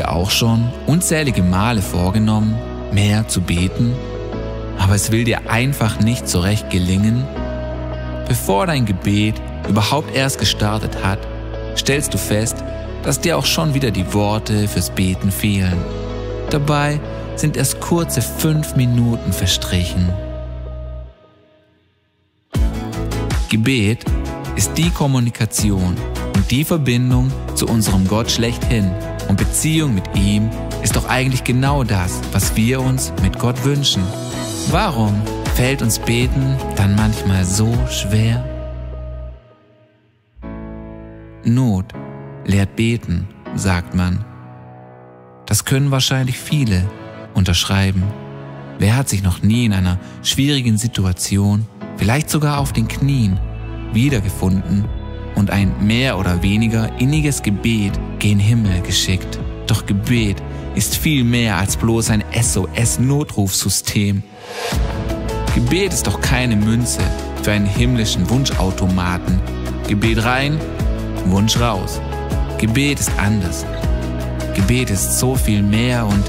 dir auch schon unzählige Male vorgenommen, mehr zu beten, aber es will dir einfach nicht so recht gelingen? Bevor dein Gebet überhaupt erst gestartet hat, stellst du fest, dass dir auch schon wieder die Worte fürs Beten fehlen. Dabei sind erst kurze fünf Minuten verstrichen. Gebet ist die Kommunikation und die Verbindung zu unserem Gott schlechthin. Und Beziehung mit ihm ist doch eigentlich genau das, was wir uns mit Gott wünschen. Warum fällt uns Beten dann manchmal so schwer? Not lehrt beten, sagt man. Das können wahrscheinlich viele unterschreiben. Wer hat sich noch nie in einer schwierigen Situation, vielleicht sogar auf den Knien, wiedergefunden und ein mehr oder weniger inniges Gebet gen Himmel geschickt? Doch Gebet ist viel mehr als bloß ein SOS-Notrufsystem. Gebet ist doch keine Münze für einen himmlischen Wunschautomaten. Gebet rein, Wunsch raus. Gebet ist anders. Gebet ist so viel mehr und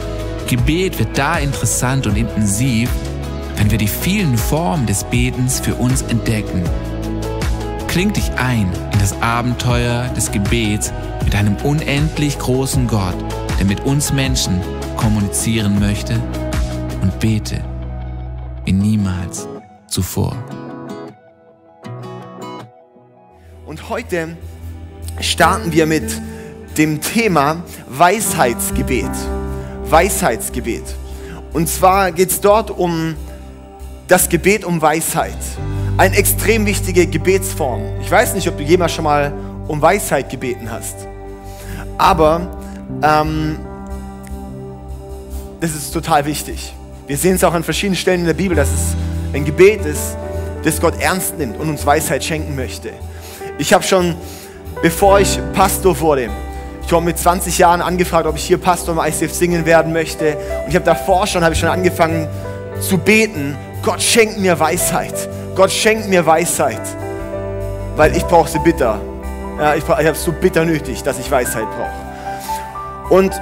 Gebet wird da interessant und intensiv, wenn wir die vielen Formen des Betens für uns entdecken. Kling dich ein in das Abenteuer des Gebets mit einem unendlich großen Gott, der mit uns Menschen kommunizieren möchte und bete wie niemals zuvor. Und heute starten wir mit dem Thema Weisheitsgebet. Weisheitsgebet. Und zwar geht es dort um das Gebet um Weisheit. Eine extrem wichtige Gebetsform. Ich weiß nicht, ob du jemals schon mal um Weisheit gebeten hast. Aber ähm, das ist total wichtig. Wir sehen es auch an verschiedenen Stellen in der Bibel, dass es ein Gebet ist, das Gott ernst nimmt und uns Weisheit schenken möchte. Ich habe schon, bevor ich Pastor wurde, ich habe mit 20 Jahren angefragt, ob ich hier Pastor im ICF singen werden möchte. Und ich habe davor schon, habe ich schon angefangen zu beten, Gott schenkt mir Weisheit. Gott schenkt mir Weisheit. Weil ich brauche sie bitter. Ja, ich, ich habe es so bitter nötig, dass ich Weisheit brauche. Und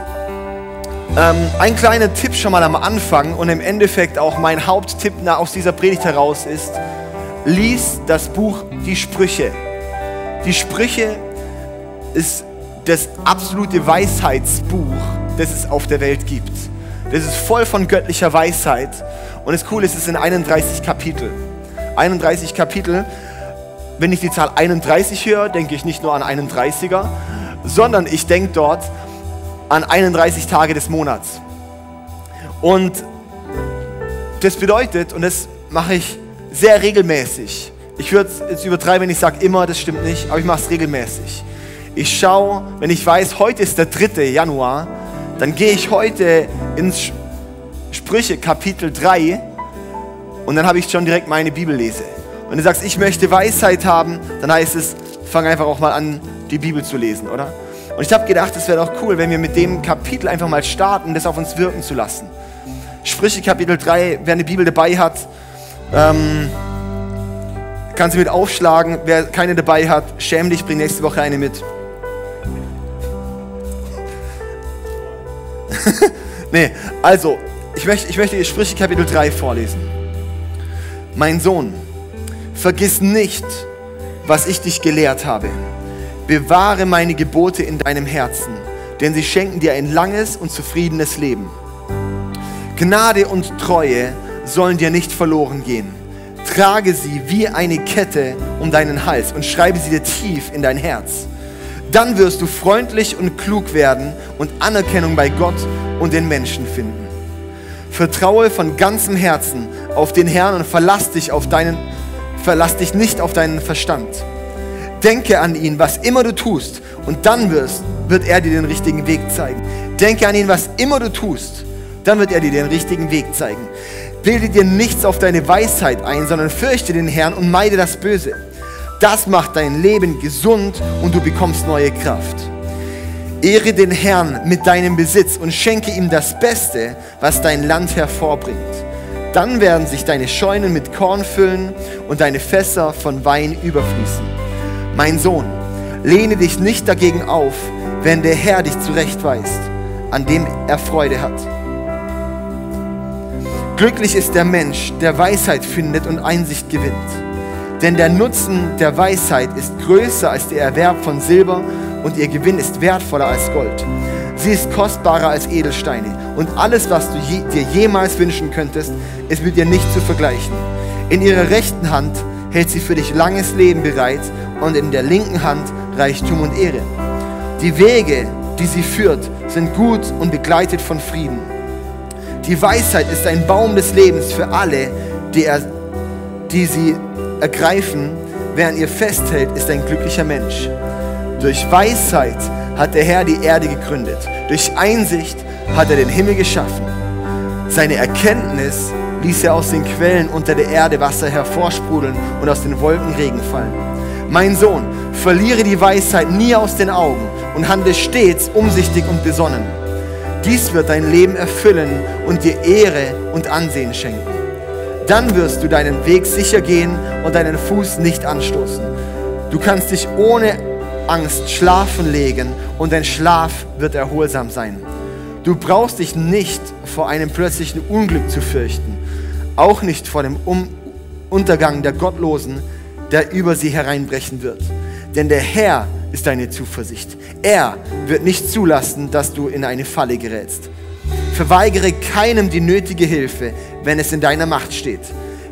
ähm, ein kleiner Tipp schon mal am Anfang und im Endeffekt auch mein Haupttipp aus dieser Predigt heraus ist, lies das Buch Die Sprüche. Die Sprüche ist das absolute Weisheitsbuch, das es auf der Welt gibt. Das ist voll von göttlicher Weisheit. Und das Coole ist, es sind 31 Kapitel. 31 Kapitel. Wenn ich die Zahl 31 höre, denke ich nicht nur an 31er, sondern ich denke dort an 31 Tage des Monats. Und das bedeutet, und das mache ich sehr regelmäßig, ich würde es übertreiben, wenn ich sage immer, das stimmt nicht, aber ich mache es regelmäßig. Ich schaue, wenn ich weiß, heute ist der 3. Januar, dann gehe ich heute ins Sprüche Kapitel 3 und dann habe ich schon direkt meine Bibellese. Wenn du sagst, ich möchte Weisheit haben, dann heißt es, fang einfach auch mal an, die Bibel zu lesen, oder? Und ich habe gedacht, es wäre doch cool, wenn wir mit dem Kapitel einfach mal starten, das auf uns wirken zu lassen. Sprüche Kapitel 3, wer eine Bibel dabei hat, ähm, kann sie mit aufschlagen. Wer keine dabei hat, schäm dich, bring nächste Woche eine mit. nee, also, ich möchte, ich möchte Sprüche Kapitel 3 vorlesen. Mein Sohn, vergiss nicht, was ich dich gelehrt habe. Bewahre meine Gebote in deinem Herzen, denn sie schenken dir ein langes und zufriedenes Leben. Gnade und Treue sollen dir nicht verloren gehen. Trage sie wie eine Kette um deinen Hals und schreibe sie dir tief in dein Herz. Dann wirst du freundlich und klug werden und Anerkennung bei Gott und den Menschen finden. Vertraue von ganzem Herzen auf den Herrn und verlass dich, auf deinen, verlass dich nicht auf deinen Verstand. Denke an ihn, was immer du tust, und dann wirst, wird er dir den richtigen Weg zeigen. Denke an ihn, was immer du tust, dann wird er dir den richtigen Weg zeigen. Bilde dir nichts auf deine Weisheit ein, sondern fürchte den Herrn und meide das Böse. Das macht dein Leben gesund und du bekommst neue Kraft. Ehre den Herrn mit deinem Besitz und schenke ihm das Beste, was dein Land hervorbringt. Dann werden sich deine Scheunen mit Korn füllen und deine Fässer von Wein überfließen. Mein Sohn, lehne dich nicht dagegen auf, wenn der Herr dich zurechtweist, an dem er Freude hat. Glücklich ist der Mensch, der Weisheit findet und Einsicht gewinnt. Denn der Nutzen der Weisheit ist größer als der Erwerb von Silber und ihr Gewinn ist wertvoller als Gold. Sie ist kostbarer als Edelsteine und alles, was du je, dir jemals wünschen könntest, ist mit ihr nicht zu vergleichen. In ihrer rechten Hand hält sie für dich langes Leben bereit und in der linken Hand Reichtum und Ehre. Die Wege, die sie führt, sind gut und begleitet von Frieden. Die Weisheit ist ein Baum des Lebens für alle, die, er, die sie ergreifen. Wer an ihr festhält, ist ein glücklicher Mensch. Durch Weisheit hat der Herr die Erde gegründet. Durch Einsicht hat er den Himmel geschaffen. Seine Erkenntnis ließ er aus den Quellen unter der Erde Wasser hervorsprudeln und aus den Wolken Regen fallen. Mein Sohn, verliere die Weisheit nie aus den Augen und handle stets umsichtig und besonnen. Dies wird dein Leben erfüllen und dir Ehre und Ansehen schenken. Dann wirst du deinen Weg sicher gehen und deinen Fuß nicht anstoßen. Du kannst dich ohne Angst schlafen legen und dein Schlaf wird erholsam sein. Du brauchst dich nicht vor einem plötzlichen Unglück zu fürchten, auch nicht vor dem um Untergang der Gottlosen, der über sie hereinbrechen wird. Denn der Herr ist deine Zuversicht. Er wird nicht zulassen, dass du in eine Falle gerätst. Verweigere keinem die nötige Hilfe, wenn es in deiner Macht steht.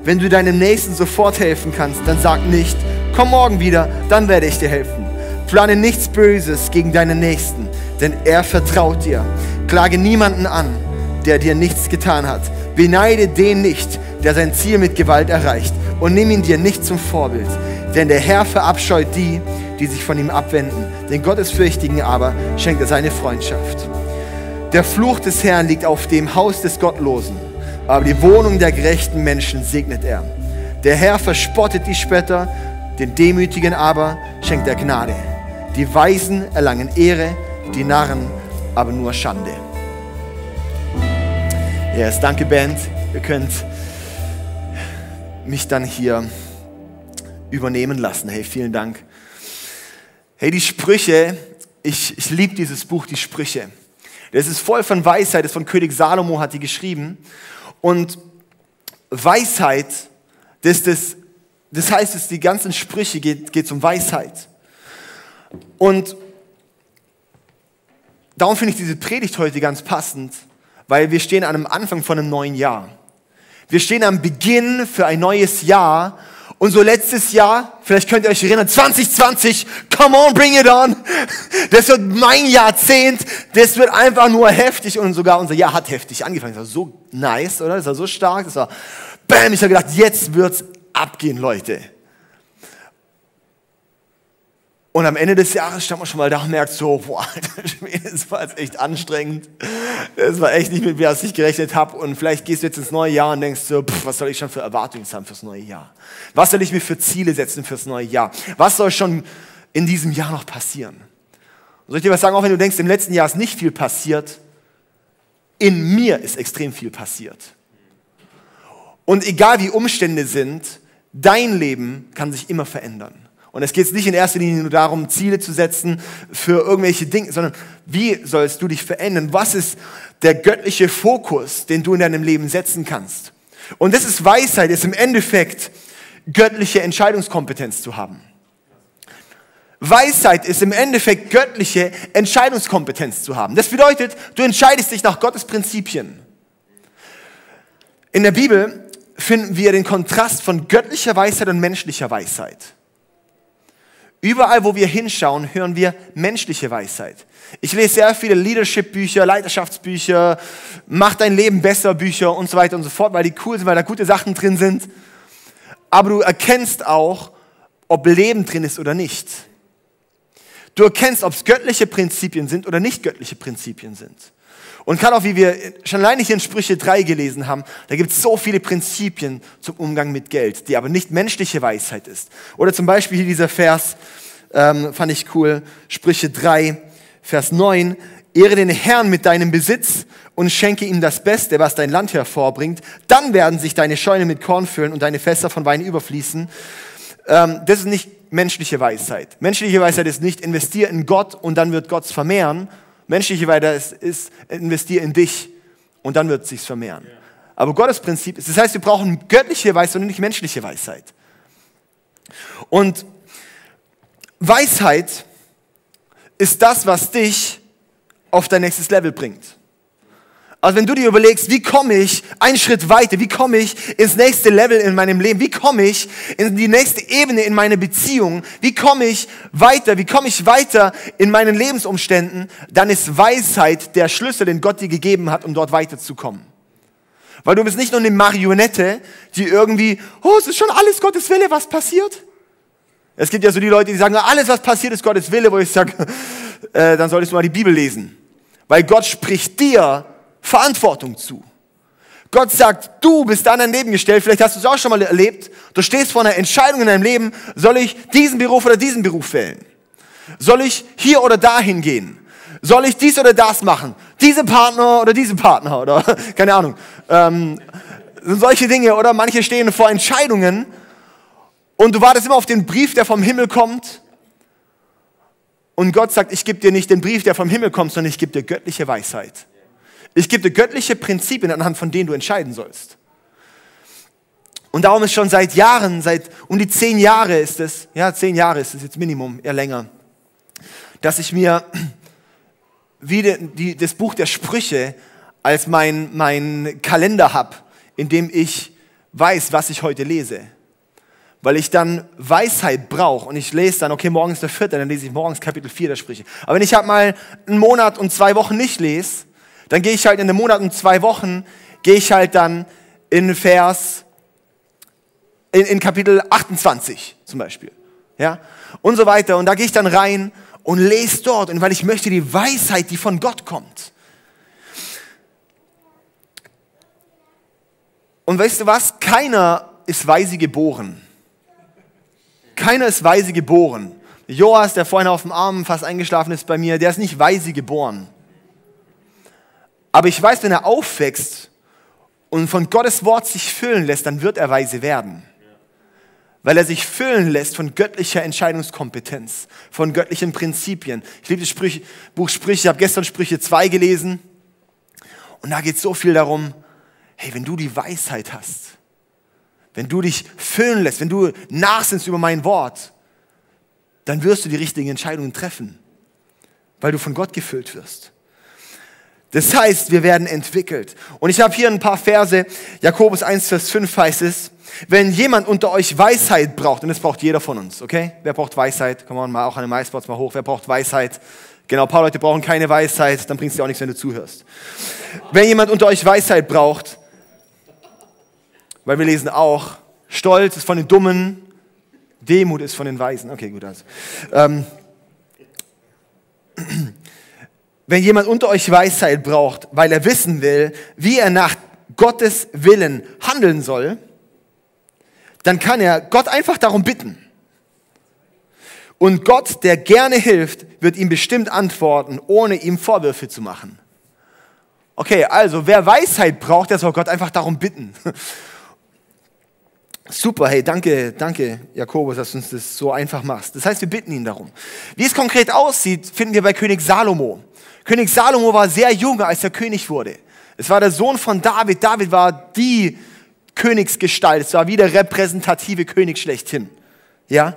Wenn du deinem Nächsten sofort helfen kannst, dann sag nicht, komm morgen wieder, dann werde ich dir helfen. Plane nichts Böses gegen deinen Nächsten, denn er vertraut dir. Klage niemanden an, der dir nichts getan hat. Beneide den nicht, der sein Ziel mit Gewalt erreicht. Und nimm ihn dir nicht zum Vorbild. Denn der Herr verabscheut die, die sich von ihm abwenden. Den Gottesfürchtigen aber schenkt er seine Freundschaft. Der Fluch des Herrn liegt auf dem Haus des Gottlosen, aber die Wohnung der gerechten Menschen segnet er. Der Herr verspottet die Spötter, den Demütigen aber schenkt er Gnade. Die Weisen erlangen Ehre, die Narren aber nur Schande. Yes, danke Band. Ihr könnt mich dann hier übernehmen lassen. Hey, vielen Dank. Hey, die Sprüche, ich, ich liebe dieses Buch, die Sprüche. Das ist voll von Weisheit, das ist von König Salomo hat die geschrieben. Und Weisheit, das, das, das heißt, dass die ganzen Sprüche geht, geht um Weisheit. Und darum finde ich diese Predigt heute ganz passend, weil wir stehen an einem Anfang von einem neuen Jahr. Wir stehen am Beginn für ein neues Jahr und so letztes Jahr, vielleicht könnt ihr euch erinnern, 2020, come on, bring it on. Das wird mein Jahrzehnt, das wird einfach nur heftig und sogar unser Jahr hat heftig angefangen. Das war so nice, oder? Das war so stark, das war, bam, ich habe gedacht, jetzt wird's abgehen, Leute. Und am Ende des Jahres stand man schon mal da und merkt so, boah, das war jetzt echt anstrengend. Das war echt nicht mit mir, was ich gerechnet habe. Und vielleicht gehst du jetzt ins neue Jahr und denkst so, pff, was soll ich schon für Erwartungen haben fürs neue Jahr? Was soll ich mir für Ziele setzen fürs neue Jahr? Was soll schon in diesem Jahr noch passieren? Und soll ich dir was sagen, auch wenn du denkst, im letzten Jahr ist nicht viel passiert, in mir ist extrem viel passiert. Und egal wie Umstände sind, dein Leben kann sich immer verändern. Und es geht nicht in erster Linie nur darum, Ziele zu setzen für irgendwelche Dinge, sondern wie sollst du dich verändern? Was ist der göttliche Fokus, den du in deinem Leben setzen kannst? Und das ist Weisheit, ist im Endeffekt göttliche Entscheidungskompetenz zu haben. Weisheit ist im Endeffekt göttliche Entscheidungskompetenz zu haben. Das bedeutet, du entscheidest dich nach Gottes Prinzipien. In der Bibel finden wir den Kontrast von göttlicher Weisheit und menschlicher Weisheit. Überall, wo wir hinschauen, hören wir menschliche Weisheit. Ich lese sehr viele Leadership-Bücher, Leiterschaftsbücher, Mach dein Leben besser Bücher und so weiter und so fort, weil die cool sind, weil da gute Sachen drin sind. Aber du erkennst auch, ob Leben drin ist oder nicht. Du erkennst, ob es göttliche Prinzipien sind oder nicht göttliche Prinzipien sind. Und gerade auch, wie wir schon alleine hier in Sprüche 3 gelesen haben, da gibt es so viele Prinzipien zum Umgang mit Geld, die aber nicht menschliche Weisheit ist. Oder zum Beispiel hier dieser Vers, ähm, fand ich cool, Sprüche 3, Vers 9, Ehre den Herrn mit deinem Besitz und schenke ihm das Beste, was dein Land hervorbringt. Dann werden sich deine Scheune mit Korn füllen und deine Fässer von Wein überfließen. Ähm, das ist nicht menschliche Weisheit. Menschliche Weisheit ist nicht, investier in Gott und dann wird Gott vermehren. Menschliche Weisheit ist, ist investier in dich und dann wird es sich vermehren. Aber Gottes Prinzip ist, das heißt, wir brauchen göttliche Weisheit und nicht menschliche Weisheit. Und Weisheit ist das, was dich auf dein nächstes Level bringt. Also wenn du dir überlegst, wie komme ich einen Schritt weiter, wie komme ich ins nächste Level in meinem Leben, wie komme ich in die nächste Ebene in meine Beziehung, wie komme ich weiter, wie komme ich weiter in meinen Lebensumständen, dann ist Weisheit der Schlüssel, den Gott dir gegeben hat, um dort weiterzukommen. Weil du bist nicht nur eine Marionette, die irgendwie, oh, es ist schon alles Gottes Wille, was passiert. Es gibt ja so die Leute, die sagen, alles, was passiert, ist Gottes Wille, wo ich sage, äh, dann solltest du mal die Bibel lesen. Weil Gott spricht dir Verantwortung zu. Gott sagt, du bist da in dein Leben gestellt, vielleicht hast du es auch schon mal erlebt, du stehst vor einer Entscheidung in deinem Leben, soll ich diesen Beruf oder diesen Beruf wählen? Soll ich hier oder dahin gehen? Soll ich dies oder das machen? Diese Partner oder diese Partner oder keine Ahnung. Ähm, solche Dinge oder manche stehen vor Entscheidungen und du wartest immer auf den Brief, der vom Himmel kommt. Und Gott sagt, ich gebe dir nicht den Brief, der vom Himmel kommt, sondern ich gebe dir göttliche Weisheit. Ich gebe dir göttliche Prinzipien, anhand von denen du entscheiden sollst. Und darum ist schon seit Jahren, seit um die zehn Jahre ist es, ja, zehn Jahre ist es jetzt Minimum, eher länger, dass ich mir wie die, das Buch der Sprüche als mein, mein Kalender habe, in dem ich weiß, was ich heute lese. Weil ich dann Weisheit brauche und ich lese dann, okay, morgens der vierte, dann lese ich morgens Kapitel 4 der Sprüche. Aber wenn ich halt mal einen Monat und zwei Wochen nicht lese, dann gehe ich halt in den Monaten zwei Wochen, gehe ich halt dann in Vers, in, in Kapitel 28 zum Beispiel. Ja? Und so weiter. Und da gehe ich dann rein und lese dort. Und weil ich möchte die Weisheit, die von Gott kommt. Und weißt du was? Keiner ist weise geboren. Keiner ist weise geboren. Joas, der vorhin auf dem Arm fast eingeschlafen ist bei mir, der ist nicht weise geboren. Aber ich weiß, wenn er aufwächst und von Gottes Wort sich füllen lässt, dann wird er weise werden. Weil er sich füllen lässt von göttlicher Entscheidungskompetenz, von göttlichen Prinzipien. Ich liebe das Sprüche, Buch Sprüche, ich habe gestern Sprüche 2 gelesen. Und da geht so viel darum, hey, wenn du die Weisheit hast, wenn du dich füllen lässt, wenn du nachsinnst über mein Wort, dann wirst du die richtigen Entscheidungen treffen, weil du von Gott gefüllt wirst. Das heißt, wir werden entwickelt. Und ich habe hier ein paar Verse. Jakobus 1, Vers 5 heißt es, wenn jemand unter euch Weisheit braucht, und das braucht jeder von uns, okay? Wer braucht Weisheit? Komm mal auch an den MySpots mal hoch. Wer braucht Weisheit? Genau, ein paar Leute brauchen keine Weisheit, dann bringt es dir auch nichts, wenn du zuhörst. Wenn jemand unter euch Weisheit braucht, weil wir lesen auch, Stolz ist von den Dummen, Demut ist von den Weisen. Okay, gut. Also. Ähm, wenn jemand unter euch Weisheit braucht, weil er wissen will, wie er nach Gottes Willen handeln soll, dann kann er Gott einfach darum bitten. Und Gott, der gerne hilft, wird ihm bestimmt antworten, ohne ihm Vorwürfe zu machen. Okay, also wer Weisheit braucht, der soll Gott einfach darum bitten. Super, hey, danke, danke, Jakobus, dass du uns das so einfach machst. Das heißt, wir bitten ihn darum. Wie es konkret aussieht, finden wir bei König Salomo. König Salomo war sehr jung, als er König wurde. Es war der Sohn von David. David war die Königsgestalt. Es war wie der repräsentative König schlechthin. Ja?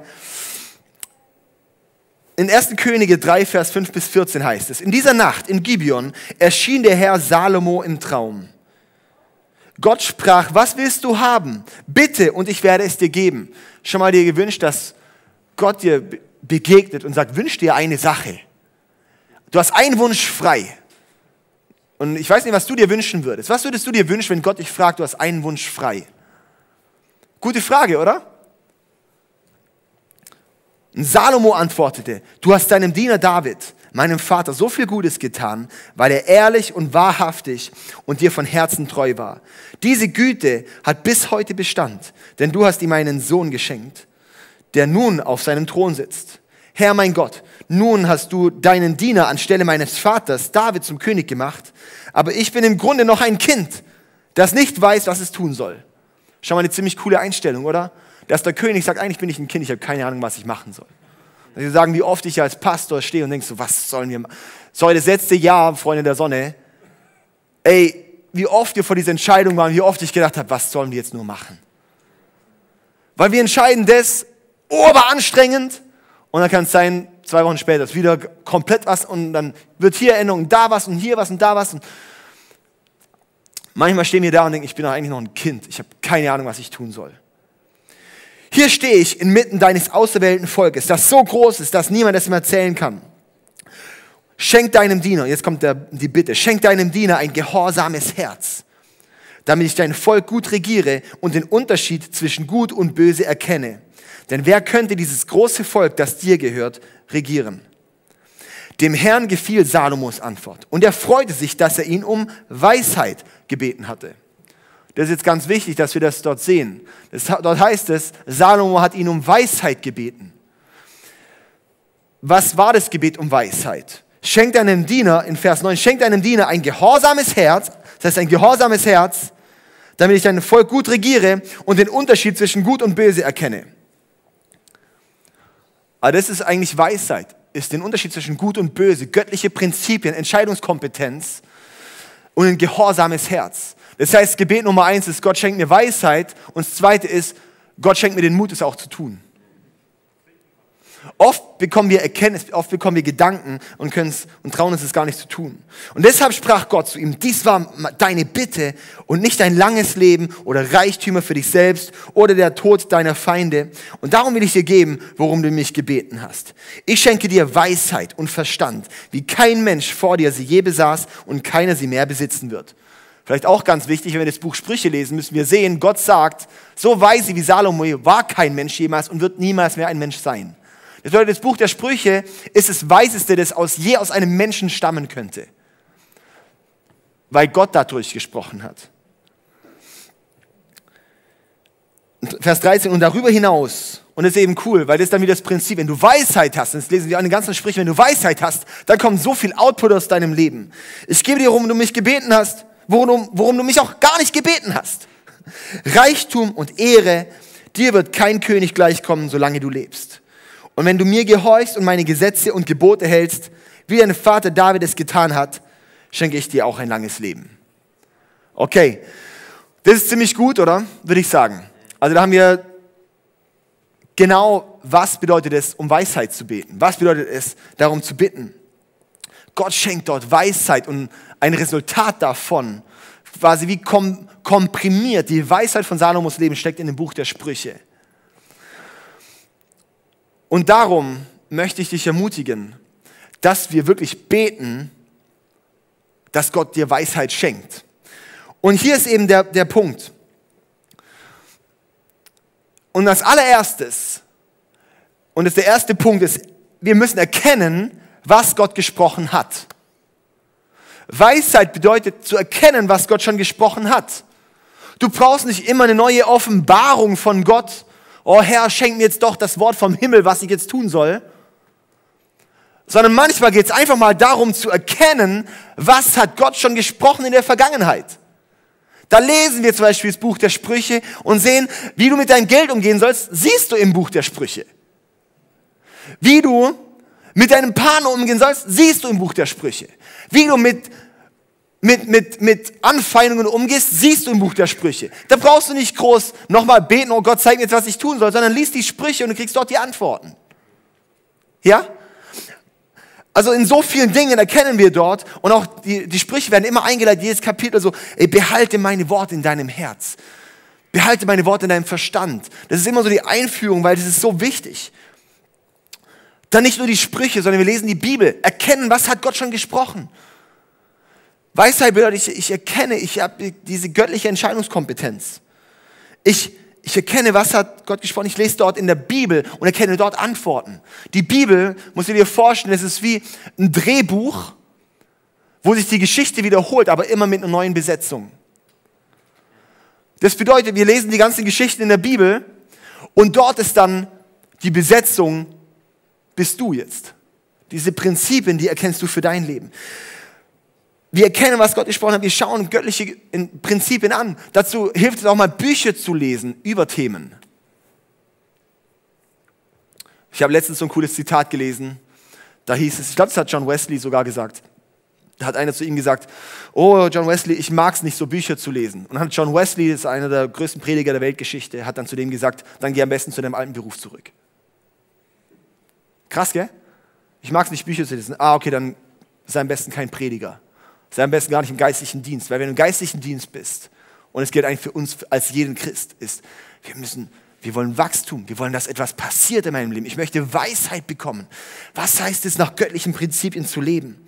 In 1. Könige 3, Vers 5 bis 14 heißt es, in dieser Nacht in Gibeon erschien der Herr Salomo im Traum. Gott sprach, was willst du haben? Bitte und ich werde es dir geben. Schon mal dir gewünscht, dass Gott dir begegnet und sagt, wünsch dir eine Sache. Du hast einen Wunsch frei. Und ich weiß nicht, was du dir wünschen würdest. Was würdest du dir wünschen, wenn Gott dich fragt, du hast einen Wunsch frei? Gute Frage, oder? Und Salomo antwortete, du hast deinem Diener David, meinem Vater, so viel Gutes getan, weil er ehrlich und wahrhaftig und dir von Herzen treu war. Diese Güte hat bis heute Bestand, denn du hast ihm einen Sohn geschenkt, der nun auf seinem Thron sitzt. Herr mein Gott, nun hast du deinen Diener anstelle meines Vaters David zum König gemacht, aber ich bin im Grunde noch ein Kind, das nicht weiß, was es tun soll. Schau mal, eine ziemlich coole Einstellung, oder? Dass der König sagt, eigentlich bin ich ein Kind, ich habe keine Ahnung, was ich machen soll. Sie sagen, wie oft ich als Pastor stehe und denke so, was sollen wir machen? So, das letzte Jahr, Freunde der Sonne, ey, wie oft wir vor dieser Entscheidung waren, wie oft ich gedacht habe, was sollen wir jetzt nur machen? Weil wir entscheiden das, oberanstrengend, und dann kann es sein, zwei Wochen später ist wieder komplett was und dann wird hier Änderung, da was und hier was und da was. Und manchmal stehen wir da und denken, ich bin doch eigentlich noch ein Kind, ich habe keine Ahnung, was ich tun soll. Hier stehe ich inmitten deines auserwählten Volkes, das so groß ist, dass niemand es ihm erzählen kann. Schenk deinem Diener, jetzt kommt der, die Bitte, schenk deinem Diener ein gehorsames Herz, damit ich dein Volk gut regiere und den Unterschied zwischen gut und böse erkenne. Denn wer könnte dieses große Volk, das dir gehört, regieren? Dem Herrn gefiel Salomos Antwort und er freute sich, dass er ihn um Weisheit gebeten hatte. Das ist jetzt ganz wichtig, dass wir das dort sehen. Das, dort heißt es, Salomo hat ihn um Weisheit gebeten. Was war das Gebet um Weisheit? Schenkt einem Diener, in Vers 9, schenkt einem Diener ein gehorsames Herz, das heißt ein gehorsames Herz, damit ich dein Volk gut regiere und den Unterschied zwischen gut und böse erkenne. Aber das ist eigentlich Weisheit, ist den Unterschied zwischen gut und böse, göttliche Prinzipien, Entscheidungskompetenz und ein gehorsames Herz. Das heißt, Gebet Nummer eins ist, Gott schenkt mir Weisheit und das zweite ist, Gott schenkt mir den Mut, es auch zu tun. Oft bekommen wir Erkenntnis, oft bekommen wir Gedanken und, und trauen uns es gar nicht zu tun. Und deshalb sprach Gott zu ihm, dies war deine Bitte und nicht ein langes Leben oder Reichtümer für dich selbst oder der Tod deiner Feinde. Und darum will ich dir geben, worum du mich gebeten hast. Ich schenke dir Weisheit und Verstand, wie kein Mensch vor dir sie je besaß und keiner sie mehr besitzen wird. Vielleicht auch ganz wichtig, wenn wir das Buch Sprüche lesen, müssen wir sehen, Gott sagt, so weise wie Salomo war kein Mensch jemals und wird niemals mehr ein Mensch sein. Das bedeutet, das Buch der Sprüche ist das Weiseste, das aus je aus einem Menschen stammen könnte. Weil Gott dadurch gesprochen hat. Vers 13, und darüber hinaus, und das ist eben cool, weil das ist dann wieder das Prinzip, wenn du Weisheit hast, das lesen wir an den ganzen Sprüchen, wenn du Weisheit hast, dann kommt so viel Output aus deinem Leben. Ich gebe dir, worum du mich gebeten hast, worum, worum du mich auch gar nicht gebeten hast. Reichtum und Ehre, dir wird kein König gleichkommen, solange du lebst. Und wenn du mir gehorchst und meine Gesetze und Gebote hältst, wie dein Vater David es getan hat, schenke ich dir auch ein langes Leben. Okay, das ist ziemlich gut, oder? Würde ich sagen. Also da haben wir genau, was bedeutet es, um Weisheit zu beten? Was bedeutet es, darum zu bitten? Gott schenkt dort Weisheit und ein Resultat davon, quasi wie komprimiert die Weisheit von Salomos Leben steckt in dem Buch der Sprüche. Und darum möchte ich dich ermutigen, dass wir wirklich beten, dass Gott dir Weisheit schenkt. Und hier ist eben der, der Punkt. Und als allererstes, und das der erste Punkt ist, wir müssen erkennen, was Gott gesprochen hat. Weisheit bedeutet zu erkennen, was Gott schon gesprochen hat. Du brauchst nicht immer eine neue Offenbarung von Gott, oh Herr, schenk mir jetzt doch das Wort vom Himmel, was ich jetzt tun soll. Sondern manchmal geht es einfach mal darum zu erkennen, was hat Gott schon gesprochen in der Vergangenheit. Da lesen wir zum Beispiel das Buch der Sprüche und sehen, wie du mit deinem Geld umgehen sollst, siehst du im Buch der Sprüche. Wie du mit deinem Partner umgehen sollst, siehst du im Buch der Sprüche. Wie du mit mit, mit, mit Anfeindungen umgehst, siehst du im Buch der Sprüche. Da brauchst du nicht groß nochmal beten, oh Gott, zeig mir jetzt, was ich tun soll, sondern liest die Sprüche und du kriegst dort die Antworten. Ja? Also in so vielen Dingen erkennen wir dort und auch die, die Sprüche werden immer eingeleitet, jedes Kapitel so, ey, behalte meine Worte in deinem Herz. Behalte meine Worte in deinem Verstand. Das ist immer so die Einführung, weil das ist so wichtig. Dann nicht nur die Sprüche, sondern wir lesen die Bibel, erkennen, was hat Gott schon gesprochen. Weisheit bedeutet, ich, ich erkenne, ich habe diese göttliche Entscheidungskompetenz. Ich, ich erkenne, was hat Gott gesprochen. Ich lese dort in der Bibel und erkenne dort Antworten. Die Bibel, muss ich dir vorstellen, es ist wie ein Drehbuch, wo sich die Geschichte wiederholt, aber immer mit einer neuen Besetzung. Das bedeutet, wir lesen die ganzen Geschichten in der Bibel und dort ist dann die Besetzung bist du jetzt. Diese Prinzipien, die erkennst du für dein Leben. Wir erkennen, was Gott gesprochen hat. Wir schauen göttliche Prinzipien an. Dazu hilft es auch mal, Bücher zu lesen über Themen. Ich habe letztens so ein cooles Zitat gelesen. Da hieß es, ich glaube, das hat John Wesley sogar gesagt. Da hat einer zu ihm gesagt, oh John Wesley, ich mag es nicht, so Bücher zu lesen. Und dann hat John Wesley, das ist einer der größten Prediger der Weltgeschichte, hat dann zu dem gesagt, dann geh am besten zu deinem alten Beruf zurück. Krass, gell? Ich mag es nicht, Bücher zu lesen. Ah, okay, dann sei am besten kein Prediger. Sei am besten gar nicht im geistlichen Dienst. Weil wenn du im geistlichen Dienst bist, und es gilt eigentlich für uns als jeden Christ, ist, wir müssen, wir wollen Wachstum. Wir wollen, dass etwas passiert in meinem Leben. Ich möchte Weisheit bekommen. Was heißt es, nach göttlichen Prinzipien zu leben?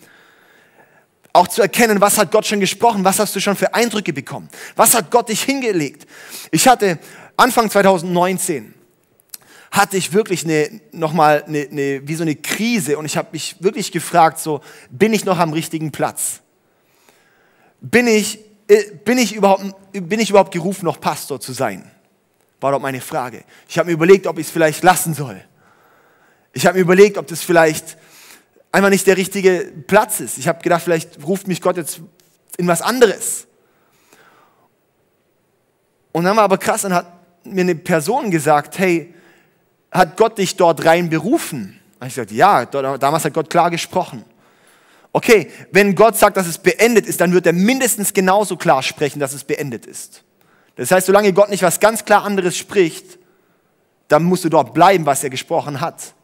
Auch zu erkennen, was hat Gott schon gesprochen? Was hast du schon für Eindrücke bekommen? Was hat Gott dich hingelegt? Ich hatte Anfang 2019 hatte ich wirklich eine, nochmal eine, eine, wie so eine Krise und ich habe mich wirklich gefragt, so, bin ich noch am richtigen Platz? Bin ich, äh, bin ich, überhaupt, bin ich überhaupt gerufen, noch Pastor zu sein? War doch meine Frage. Ich habe mir überlegt, ob ich es vielleicht lassen soll. Ich habe mir überlegt, ob das vielleicht einfach nicht der richtige Platz ist. Ich habe gedacht, vielleicht ruft mich Gott jetzt in was anderes. Und dann war aber krass, dann hat mir eine Person gesagt, hey, hat Gott dich dort rein berufen? Und ich sagte, ja, damals hat Gott klar gesprochen. Okay, wenn Gott sagt, dass es beendet ist, dann wird er mindestens genauso klar sprechen, dass es beendet ist. Das heißt, solange Gott nicht was ganz klar anderes spricht, dann musst du dort bleiben, was er gesprochen hat.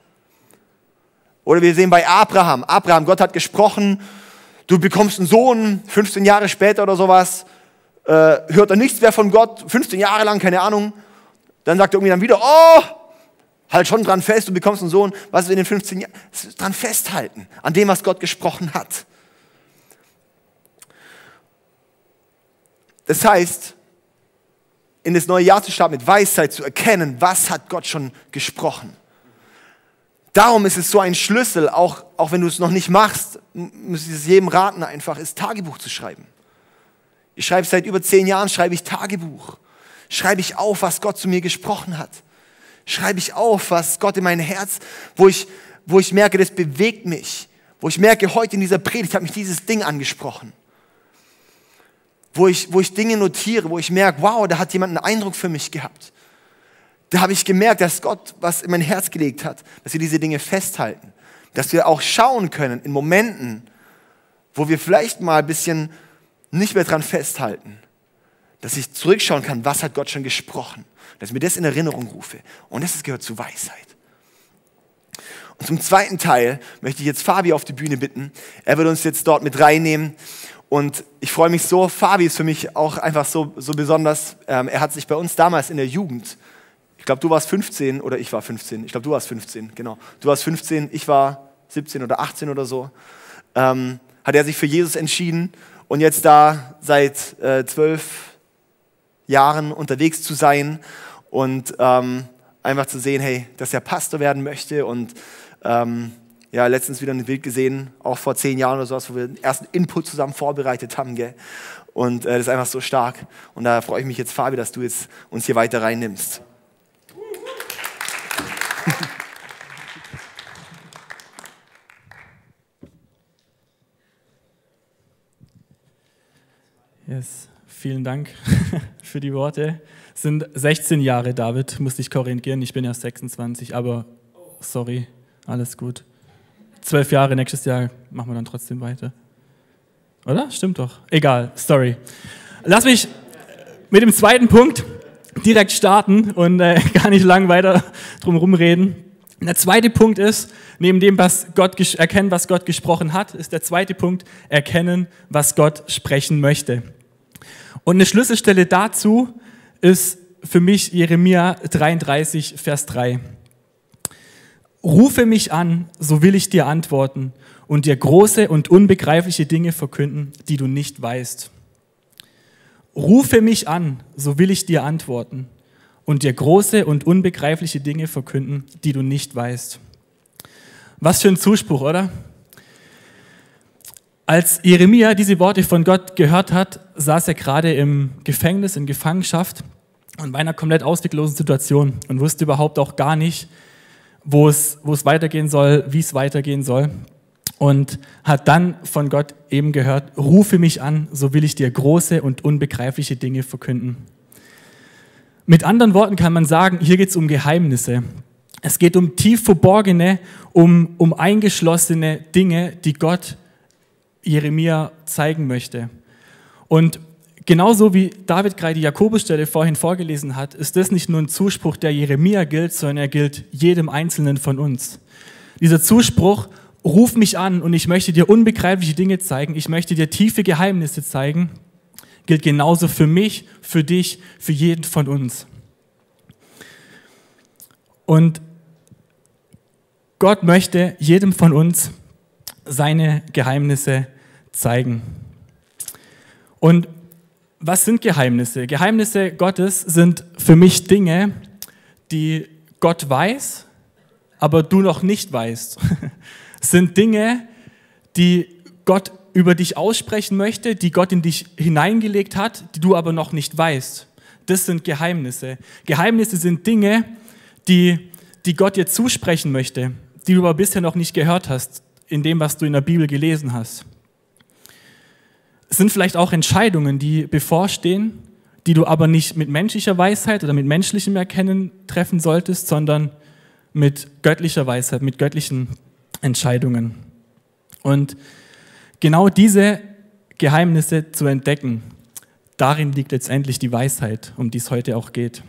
Oder wir sehen bei Abraham. Abraham, Gott hat gesprochen, du bekommst einen Sohn, 15 Jahre später oder sowas, äh, hört er nichts mehr von Gott, 15 Jahre lang, keine Ahnung. Dann sagt er irgendwie dann wieder, oh, Halt schon dran fest, du bekommst einen Sohn, was ist in den 15 Jahren? Dran festhalten, an dem, was Gott gesprochen hat. Das heißt, in das neue Jahr zu starten, mit Weisheit zu erkennen, was hat Gott schon gesprochen. Darum ist es so ein Schlüssel, auch, auch wenn du es noch nicht machst, muss ich es jedem raten, einfach ist Tagebuch zu schreiben. Ich schreibe seit über zehn Jahren, schreibe ich Tagebuch. Schreibe ich auf, was Gott zu mir gesprochen hat schreibe ich auf, was Gott in mein Herz, wo ich, wo ich merke, das bewegt mich. Wo ich merke, heute in dieser Predigt hat mich dieses Ding angesprochen. Wo ich, wo ich Dinge notiere, wo ich merke, wow, da hat jemand einen Eindruck für mich gehabt. Da habe ich gemerkt, dass Gott was in mein Herz gelegt hat, dass wir diese Dinge festhalten. Dass wir auch schauen können in Momenten, wo wir vielleicht mal ein bisschen nicht mehr dran festhalten. Dass ich zurückschauen kann, was hat Gott schon gesprochen dass ich mir das in Erinnerung rufe. Und das gehört zu Weisheit. Und zum zweiten Teil möchte ich jetzt Fabi auf die Bühne bitten. Er wird uns jetzt dort mit reinnehmen. Und ich freue mich so, Fabi ist für mich auch einfach so, so besonders. Ähm, er hat sich bei uns damals in der Jugend, ich glaube, du warst 15 oder ich war 15, ich glaube, du warst 15, genau. Du warst 15, ich war 17 oder 18 oder so. Ähm, hat er sich für Jesus entschieden und jetzt da seit äh, 12 Jahren unterwegs zu sein und ähm, einfach zu sehen, hey, dass er Pastor werden möchte und ähm, ja, letztens wieder ein Bild gesehen, auch vor zehn Jahren oder sowas, wo wir den ersten Input zusammen vorbereitet haben, gell? Und äh, das ist einfach so stark. Und da freue ich mich jetzt, Fabi, dass du jetzt uns hier weiter reinnimmst. Yes, vielen Dank für die Worte sind 16 Jahre, David, musste ich korrigieren. Ich bin ja 26, aber sorry, alles gut. Zwölf Jahre, nächstes Jahr machen wir dann trotzdem weiter. Oder? Stimmt doch. Egal, sorry. Lass mich mit dem zweiten Punkt direkt starten und äh, gar nicht lang weiter drum rumreden. Der zweite Punkt ist, neben dem, was Gott erkennen, was Gott gesprochen hat, ist der zweite Punkt erkennen, was Gott sprechen möchte. Und eine Schlüsselstelle dazu ist für mich Jeremia 33, Vers 3. Rufe mich an, so will ich dir antworten und dir große und unbegreifliche Dinge verkünden, die du nicht weißt. Rufe mich an, so will ich dir antworten und dir große und unbegreifliche Dinge verkünden, die du nicht weißt. Was für ein Zuspruch, oder? Als Jeremia diese Worte von Gott gehört hat, saß er gerade im Gefängnis, in Gefangenschaft und bei einer komplett ausweglosen Situation und wusste überhaupt auch gar nicht, wo es, wo es weitergehen soll, wie es weitergehen soll. Und hat dann von Gott eben gehört, rufe mich an, so will ich dir große und unbegreifliche Dinge verkünden. Mit anderen Worten kann man sagen, hier geht es um Geheimnisse. Es geht um tief verborgene, um, um eingeschlossene Dinge, die Gott Jeremia zeigen möchte. Und genauso wie David gerade die Jakobusstelle vorhin vorgelesen hat, ist das nicht nur ein Zuspruch, der Jeremia gilt, sondern er gilt jedem Einzelnen von uns. Dieser Zuspruch, ruf mich an und ich möchte dir unbegreifliche Dinge zeigen, ich möchte dir tiefe Geheimnisse zeigen, gilt genauso für mich, für dich, für jeden von uns. Und Gott möchte jedem von uns seine Geheimnisse zeigen. Und was sind Geheimnisse? Geheimnisse Gottes sind für mich Dinge, die Gott weiß, aber du noch nicht weißt. Sind Dinge, die Gott über dich aussprechen möchte, die Gott in dich hineingelegt hat, die du aber noch nicht weißt. Das sind Geheimnisse. Geheimnisse sind Dinge, die, die Gott dir zusprechen möchte, die du aber bisher noch nicht gehört hast, in dem, was du in der Bibel gelesen hast. Es sind vielleicht auch Entscheidungen, die bevorstehen, die du aber nicht mit menschlicher Weisheit oder mit menschlichem Erkennen treffen solltest, sondern mit göttlicher Weisheit, mit göttlichen Entscheidungen. Und genau diese Geheimnisse zu entdecken, darin liegt letztendlich die Weisheit, um die es heute auch geht.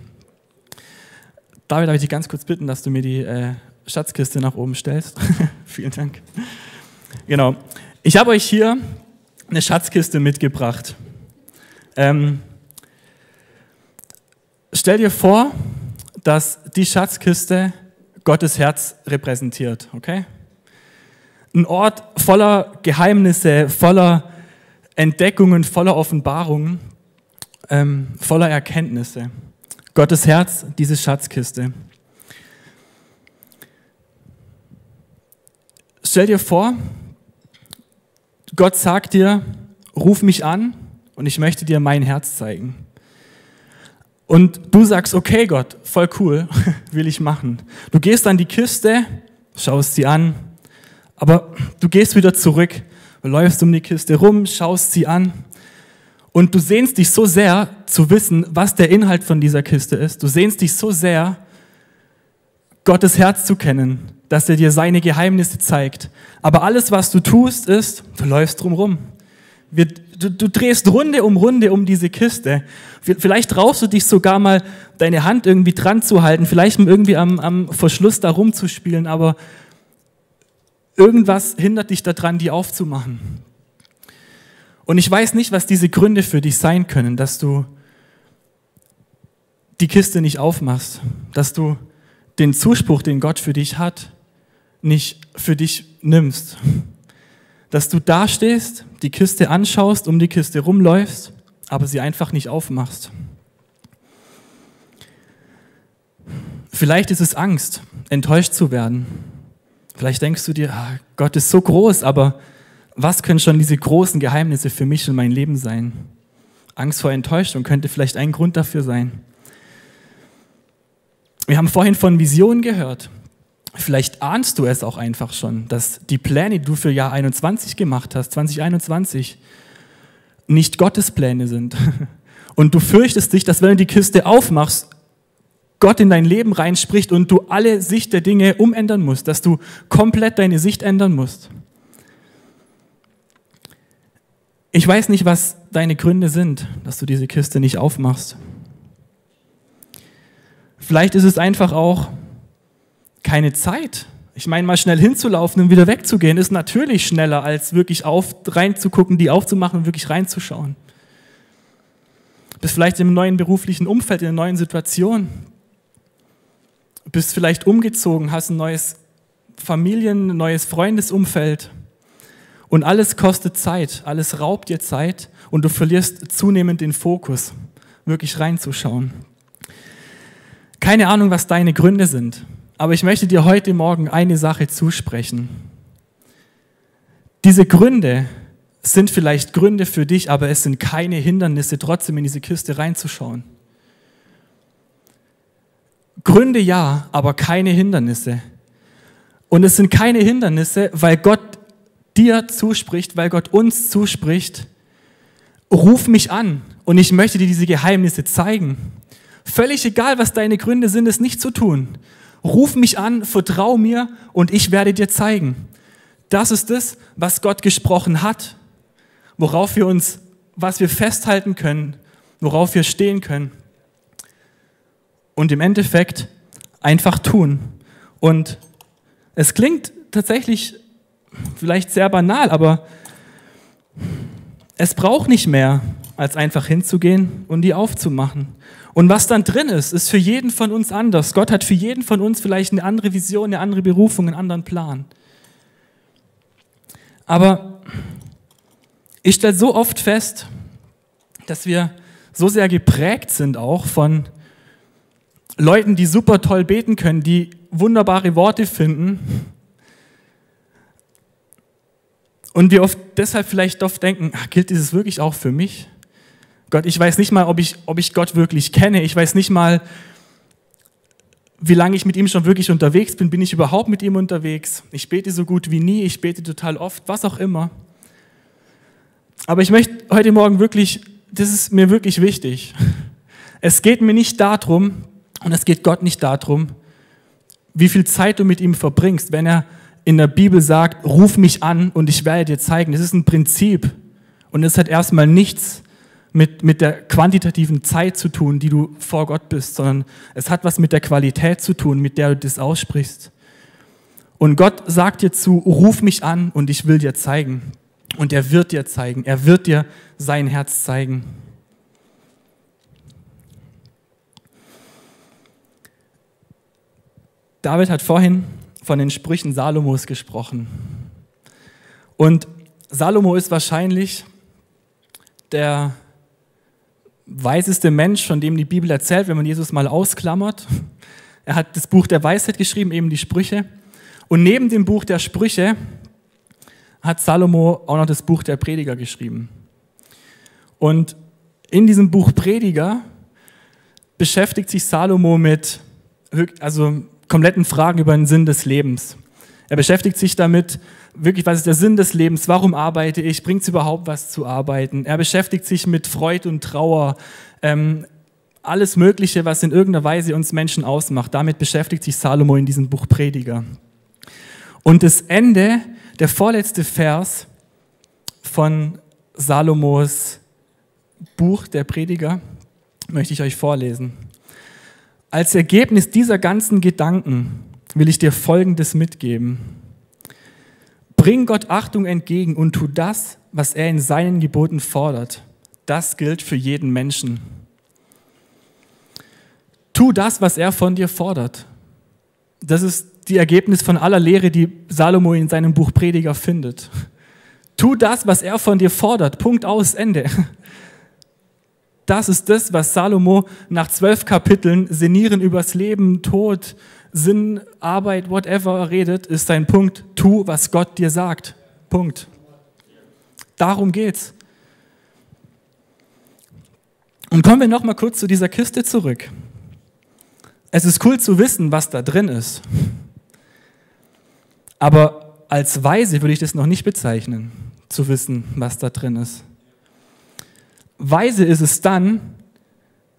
David, darf ich dich ganz kurz bitten, dass du mir die äh, Schatzkiste nach oben stellst? Vielen Dank. Genau. Ich habe euch hier eine Schatzkiste mitgebracht. Ähm, stell dir vor, dass die Schatzkiste Gottes Herz repräsentiert, okay? Ein Ort voller Geheimnisse, voller Entdeckungen, voller Offenbarungen, ähm, voller Erkenntnisse. Gottes Herz, diese Schatzkiste. Stell dir vor, Gott sagt dir, ruf mich an und ich möchte dir mein Herz zeigen. Und du sagst, okay Gott, voll cool, will ich machen. Du gehst an die Kiste, schaust sie an, aber du gehst wieder zurück, läufst um die Kiste rum, schaust sie an und du sehnst dich so sehr zu wissen, was der Inhalt von dieser Kiste ist. Du sehnst dich so sehr, Gottes Herz zu kennen, dass er dir seine Geheimnisse zeigt. Aber alles, was du tust, ist, du läufst drumherum. Du, du drehst Runde um Runde um diese Kiste. Vielleicht traust du dich sogar mal, deine Hand irgendwie dran zu halten, vielleicht irgendwie am, am Verschluss da rumzuspielen, aber irgendwas hindert dich daran, die aufzumachen. Und ich weiß nicht, was diese Gründe für dich sein können, dass du die Kiste nicht aufmachst, dass du den Zuspruch, den Gott für dich hat, nicht für dich nimmst. Dass du dastehst, die Kiste anschaust, um die Kiste rumläufst, aber sie einfach nicht aufmachst. Vielleicht ist es Angst, enttäuscht zu werden. Vielleicht denkst du dir, ah, Gott ist so groß, aber was können schon diese großen Geheimnisse für mich und mein Leben sein? Angst vor Enttäuschung könnte vielleicht ein Grund dafür sein. Wir haben vorhin von Visionen gehört. Vielleicht ahnst du es auch einfach schon, dass die Pläne, die du für Jahr 21 gemacht hast, 2021, nicht Gottes Pläne sind. Und du fürchtest dich, dass wenn du die Kiste aufmachst, Gott in dein Leben reinspricht und du alle Sicht der Dinge umändern musst, dass du komplett deine Sicht ändern musst. Ich weiß nicht, was deine Gründe sind, dass du diese Kiste nicht aufmachst. Vielleicht ist es einfach auch, keine Zeit. Ich meine, mal schnell hinzulaufen und wieder wegzugehen, ist natürlich schneller, als wirklich auf, reinzugucken, die aufzumachen und wirklich reinzuschauen. Bist vielleicht im neuen beruflichen Umfeld, in einer neuen Situation. Bist vielleicht umgezogen, hast ein neues Familien-, ein neues Freundesumfeld. Und alles kostet Zeit, alles raubt dir Zeit und du verlierst zunehmend den Fokus, wirklich reinzuschauen. Keine Ahnung, was deine Gründe sind. Aber ich möchte dir heute Morgen eine Sache zusprechen. Diese Gründe sind vielleicht Gründe für dich, aber es sind keine Hindernisse, trotzdem in diese Kiste reinzuschauen. Gründe ja, aber keine Hindernisse, Und es sind keine Hindernisse, weil Gott dir zuspricht, weil Gott uns zuspricht. Ruf mich an und ich möchte dir diese Geheimnisse zeigen. Völlig egal, was deine Gründe sind, es nicht zu tun. Ruf mich an, vertrau mir und ich werde dir zeigen. Das ist es, was Gott gesprochen hat, worauf wir uns, was wir festhalten können, worauf wir stehen können. Und im Endeffekt einfach tun. Und es klingt tatsächlich vielleicht sehr banal, aber es braucht nicht mehr, als einfach hinzugehen und die aufzumachen. Und was dann drin ist, ist für jeden von uns anders. Gott hat für jeden von uns vielleicht eine andere Vision, eine andere Berufung, einen anderen Plan. Aber ich stelle so oft fest, dass wir so sehr geprägt sind auch von Leuten, die super toll beten können, die wunderbare Worte finden. Und wir oft deshalb vielleicht oft denken, ach, gilt dieses wirklich auch für mich? Gott, ich weiß nicht mal, ob ich, ob ich Gott wirklich kenne. Ich weiß nicht mal, wie lange ich mit ihm schon wirklich unterwegs bin. Bin ich überhaupt mit ihm unterwegs? Ich bete so gut wie nie, ich bete total oft, was auch immer. Aber ich möchte heute Morgen wirklich, das ist mir wirklich wichtig. Es geht mir nicht darum, und es geht Gott nicht darum, wie viel Zeit du mit ihm verbringst, wenn er in der Bibel sagt, ruf mich an und ich werde dir zeigen. Das ist ein Prinzip. Und es hat erstmal nichts mit, mit der quantitativen Zeit zu tun, die du vor Gott bist, sondern es hat was mit der Qualität zu tun, mit der du das aussprichst. Und Gott sagt dir zu, ruf mich an und ich will dir zeigen. Und er wird dir zeigen, er wird dir sein Herz zeigen. David hat vorhin von den Sprüchen Salomos gesprochen. Und Salomo ist wahrscheinlich der weiseste Mensch, von dem die Bibel erzählt, wenn man Jesus mal ausklammert. Er hat das Buch der Weisheit geschrieben, eben die Sprüche. Und neben dem Buch der Sprüche hat Salomo auch noch das Buch der Prediger geschrieben. Und in diesem Buch Prediger beschäftigt sich Salomo mit also kompletten Fragen über den Sinn des Lebens. Er beschäftigt sich damit, wirklich, was ist der Sinn des Lebens? Warum arbeite ich? Bringt es überhaupt was zu arbeiten? Er beschäftigt sich mit Freude und Trauer. Ähm, alles Mögliche, was in irgendeiner Weise uns Menschen ausmacht. Damit beschäftigt sich Salomo in diesem Buch Prediger. Und das Ende, der vorletzte Vers von Salomos Buch der Prediger, möchte ich euch vorlesen. Als Ergebnis dieser ganzen Gedanken will ich dir Folgendes mitgeben. Bring Gott Achtung entgegen und tu das, was er in seinen Geboten fordert. Das gilt für jeden Menschen. Tu das, was er von dir fordert. Das ist die Ergebnis von aller Lehre, die Salomo in seinem Buch Prediger findet. Tu das, was er von dir fordert. Punkt aus, Ende. Das ist das, was Salomo nach zwölf Kapiteln Senieren übers Leben, Tod, Sinn, Arbeit, whatever redet, ist sein Punkt, tu, was Gott dir sagt. Punkt. Darum geht's. Und kommen wir noch mal kurz zu dieser Kiste zurück. Es ist cool zu wissen, was da drin ist. Aber als weise würde ich das noch nicht bezeichnen, zu wissen, was da drin ist. Weise ist es dann,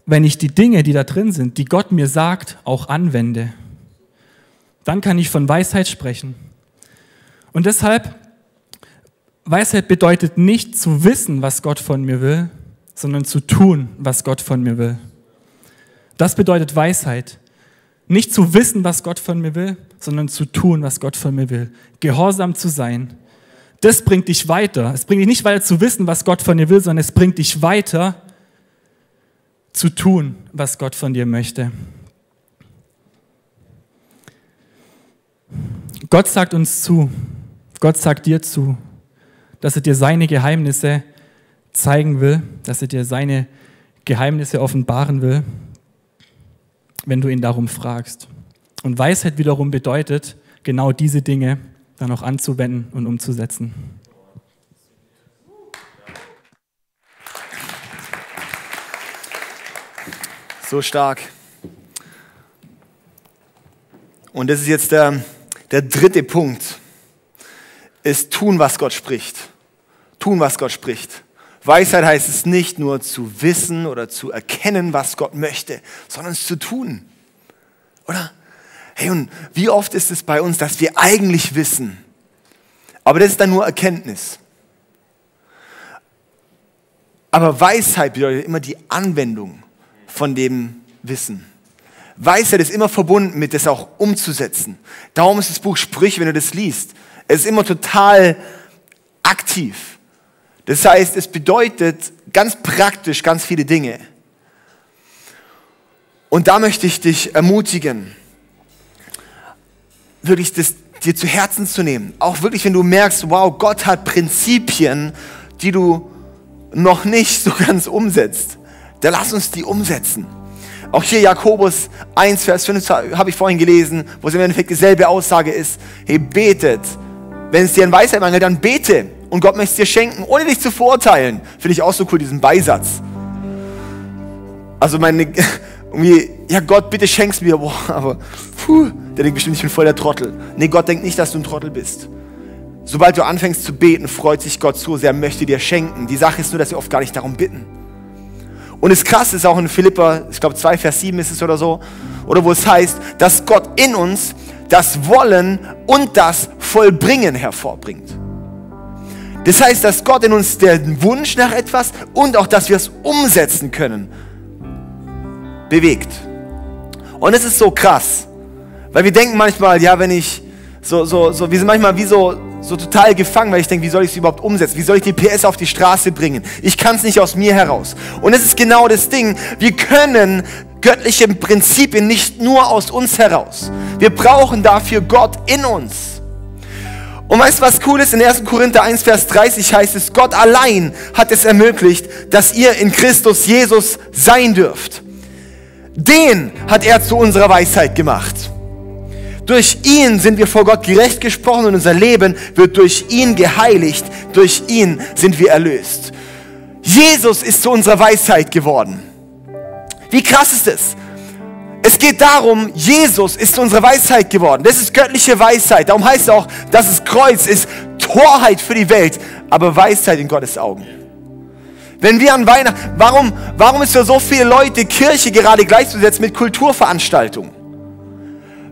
wenn ich die Dinge, die da drin sind, die Gott mir sagt, auch anwende dann kann ich von Weisheit sprechen. Und deshalb, Weisheit bedeutet nicht zu wissen, was Gott von mir will, sondern zu tun, was Gott von mir will. Das bedeutet Weisheit. Nicht zu wissen, was Gott von mir will, sondern zu tun, was Gott von mir will. Gehorsam zu sein. Das bringt dich weiter. Es bringt dich nicht weiter zu wissen, was Gott von dir will, sondern es bringt dich weiter zu tun, was Gott von dir möchte. Gott sagt uns zu, Gott sagt dir zu, dass er dir seine Geheimnisse zeigen will, dass er dir seine Geheimnisse offenbaren will, wenn du ihn darum fragst. Und Weisheit wiederum bedeutet, genau diese Dinge dann auch anzuwenden und umzusetzen. So stark. Und das ist jetzt der Der dritte Punkt ist tun, was Gott spricht. Tun, was Gott spricht. Weisheit heißt es nicht nur zu wissen oder zu erkennen, was Gott möchte, sondern es zu tun. Oder? Hey, und wie oft ist es bei uns, dass wir eigentlich wissen, aber das ist dann nur Erkenntnis. Aber Weisheit bedeutet immer die Anwendung von dem Wissen. Weisheit ist immer verbunden mit das auch umzusetzen. Darum ist das Buch Sprüche, wenn du das liest, es ist immer total aktiv. Das heißt, es bedeutet ganz praktisch ganz viele Dinge. Und da möchte ich dich ermutigen, wirklich das dir zu Herzen zu nehmen. Auch wirklich, wenn du merkst, wow, Gott hat Prinzipien, die du noch nicht so ganz umsetzt. Dann lass uns die umsetzen. Auch hier Jakobus 1, Vers 5 habe ich vorhin gelesen, wo es im Endeffekt dieselbe Aussage ist. Hey, betet. Wenn es dir an Weisheit mangelt, dann bete und Gott möchte es dir schenken, ohne dich zu verurteilen. Finde ich auch so cool, diesen Beisatz. Also meine, irgendwie, ja Gott, bitte schenk's mir, boah, aber puh, der denkt bestimmt, ich bin voll der Trottel. Nee, Gott denkt nicht, dass du ein Trottel bist. Sobald du anfängst zu beten, freut sich Gott so sehr, möchte dir schenken. Die Sache ist nur, dass wir oft gar nicht darum bitten. Und das Krasse ist auch in Philippa, ich glaube 2 Vers 7 ist es oder so, oder wo es heißt, dass Gott in uns das Wollen und das Vollbringen hervorbringt. Das heißt, dass Gott in uns den Wunsch nach etwas und auch, dass wir es umsetzen können, bewegt. Und es ist so krass, weil wir denken manchmal, ja, wenn ich so, so, so, wir sind manchmal wie so, so total gefangen, weil ich denke, wie soll ich es überhaupt umsetzen? Wie soll ich die PS auf die Straße bringen? Ich kann es nicht aus mir heraus. Und es ist genau das Ding. Wir können göttliche Prinzipien nicht nur aus uns heraus. Wir brauchen dafür Gott in uns. Und weißt du, was cool ist? In 1. Korinther 1, Vers 30 heißt es, Gott allein hat es ermöglicht, dass ihr in Christus Jesus sein dürft. Den hat er zu unserer Weisheit gemacht. Durch ihn sind wir vor Gott gerecht gesprochen und unser Leben wird durch ihn geheiligt. Durch ihn sind wir erlöst. Jesus ist zu unserer Weisheit geworden. Wie krass ist es? Es geht darum, Jesus ist zu unserer Weisheit geworden. Das ist göttliche Weisheit. Darum heißt es auch, dass das Kreuz ist Torheit für die Welt, aber Weisheit in Gottes Augen. Wenn wir an Weihnachten, warum, warum ist für so viele Leute Kirche gerade gleichzusetzen mit Kulturveranstaltungen?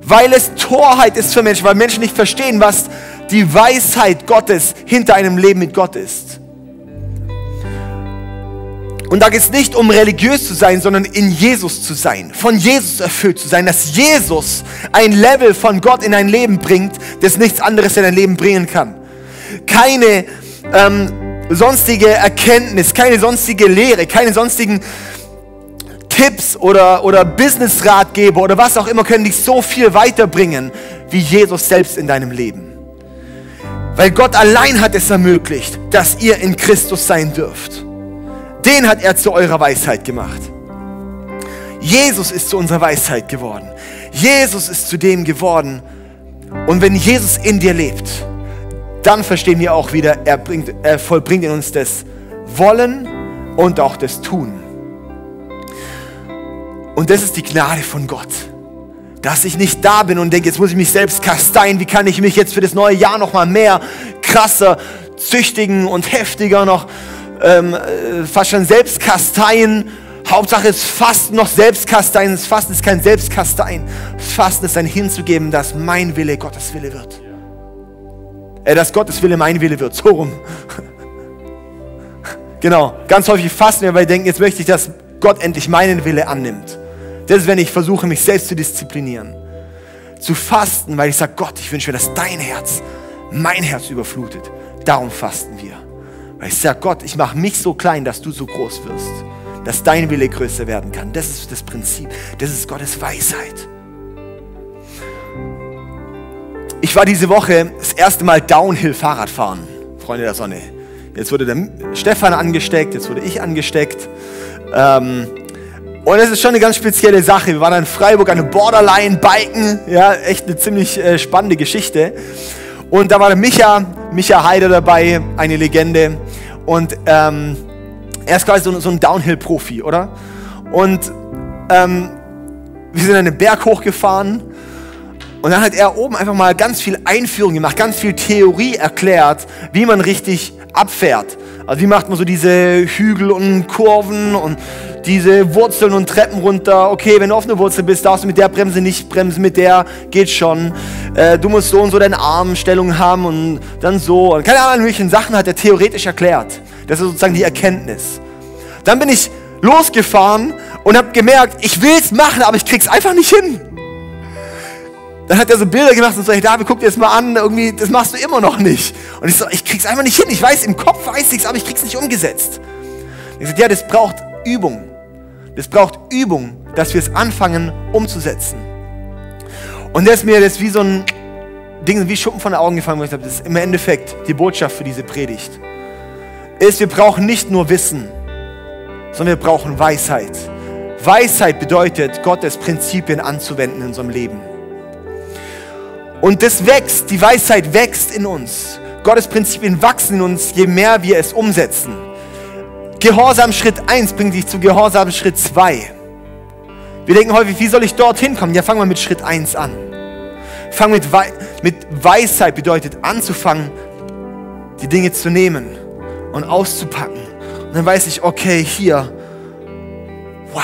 Weil es Torheit ist für Menschen, weil Menschen nicht verstehen, was die Weisheit Gottes hinter einem Leben mit Gott ist. Und da geht es nicht um religiös zu sein, sondern in Jesus zu sein, von Jesus erfüllt zu sein, dass Jesus ein Level von Gott in dein Leben bringt, das nichts anderes in dein Leben bringen kann. Keine ähm, sonstige Erkenntnis, keine sonstige Lehre, keine sonstigen Tipps oder, oder Business-Ratgeber oder was auch immer können dich so viel weiterbringen wie Jesus selbst in deinem Leben. Weil Gott allein hat es ermöglicht, dass ihr in Christus sein dürft. Den hat er zu eurer Weisheit gemacht. Jesus ist zu unserer Weisheit geworden. Jesus ist zu dem geworden. Und wenn Jesus in dir lebt, dann verstehen wir auch wieder, er, bringt, er vollbringt in uns das Wollen und auch das Tun. Und das ist die Gnade von Gott. Dass ich nicht da bin und denke, jetzt muss ich mich selbst kasteien. Wie kann ich mich jetzt für das neue Jahr noch mal mehr krasser, züchtigen und heftiger noch ähm, äh, fast schon Selbstkasteien. Hauptsache ist Fasten noch Selbstkasteien. Das Fasten ist kein Selbstkasteien. Das Fasten ist ein Hinzugeben, dass mein Wille Gottes Wille wird. Äh, dass Gottes Wille mein Wille wird. So rum. genau. Ganz häufig fasten wir, weil wir denken, jetzt möchte ich, dass Gott endlich meinen Wille annimmt. Das ist, wenn ich versuche, mich selbst zu disziplinieren. Zu fasten, weil ich sage, Gott, ich wünsche mir, dass dein Herz mein Herz überflutet. Darum fasten wir. Weil ich sage, Gott, ich mache mich so klein, dass du so groß wirst. Dass dein Wille größer werden kann. Das ist das Prinzip. Das ist Gottes Weisheit. Ich war diese Woche das erste Mal Downhill Fahrrad fahren, Freunde der Sonne. Jetzt wurde der Stefan angesteckt, jetzt wurde ich angesteckt. Ähm, und es ist schon eine ganz spezielle Sache. Wir waren in Freiburg an einem Borderline-Biken. Ja, echt eine ziemlich äh, spannende Geschichte. Und da war der Micha, Micha Heider dabei, eine Legende. Und ähm, er ist quasi so, so ein Downhill-Profi, oder? Und ähm, wir sind einen Berg hochgefahren Und dann hat er oben einfach mal ganz viel Einführung gemacht, ganz viel Theorie erklärt, wie man richtig abfährt. Also wie macht man so diese Hügel und Kurven und diese Wurzeln und Treppen runter. Okay, wenn du auf einer Wurzel bist, darfst du mit der Bremse nicht bremsen, mit der geht schon. Äh, du musst so und so deine Armstellung haben und dann so. Und keine Ahnung, welchen Sachen hat er theoretisch erklärt. Das ist sozusagen die Erkenntnis. Dann bin ich losgefahren und habe gemerkt, ich will es machen, aber ich krieg's einfach nicht hin. Dann hat er so Bilder gemacht und so, hey David, guck dir das mal an, irgendwie, das machst du immer noch nicht. Und ich so, ich krieg's einfach nicht hin. Ich weiß, im Kopf weiß ich's, aber ich krieg's nicht umgesetzt. Ich gesagt, ja, das braucht Übung. Das braucht Übung, dass wir es anfangen umzusetzen. Und das ist mir das wie so ein Ding, wie Schuppen von den Augen gefallen, wo ich habe, das ist im Endeffekt die Botschaft für diese Predigt. Ist, wir brauchen nicht nur Wissen, sondern wir brauchen Weisheit. Weisheit bedeutet, Gottes Prinzipien anzuwenden in unserem Leben. Und das wächst, die Weisheit wächst in uns. Gottes Prinzipien wachsen in uns, je mehr wir es umsetzen. Gehorsam Schritt 1 bringt dich zu Gehorsam Schritt 2. Wir denken häufig, wie soll ich dorthin kommen? Ja, fangen wir mit Schritt 1 an. Fang mit, Wei mit Weisheit bedeutet anzufangen, die Dinge zu nehmen und auszupacken. Und dann weiß ich, okay, hier, wow.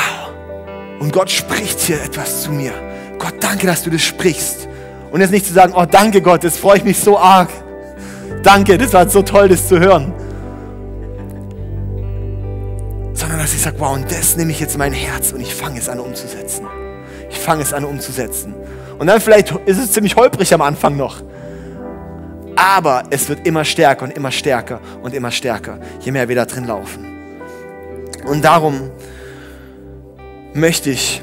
Und Gott spricht hier etwas zu mir. Gott, danke, dass du das sprichst. Und jetzt nicht zu sagen, oh danke Gott, das freue ich mich so arg. Danke, das war so toll, das zu hören. Sondern dass ich sage, wow, und das nehme ich jetzt in mein Herz und ich fange es an umzusetzen. Ich fange es an umzusetzen. Und dann vielleicht ist es ziemlich holprig am Anfang noch. Aber es wird immer stärker und immer stärker und immer stärker, je mehr wir da drin laufen. Und darum möchte ich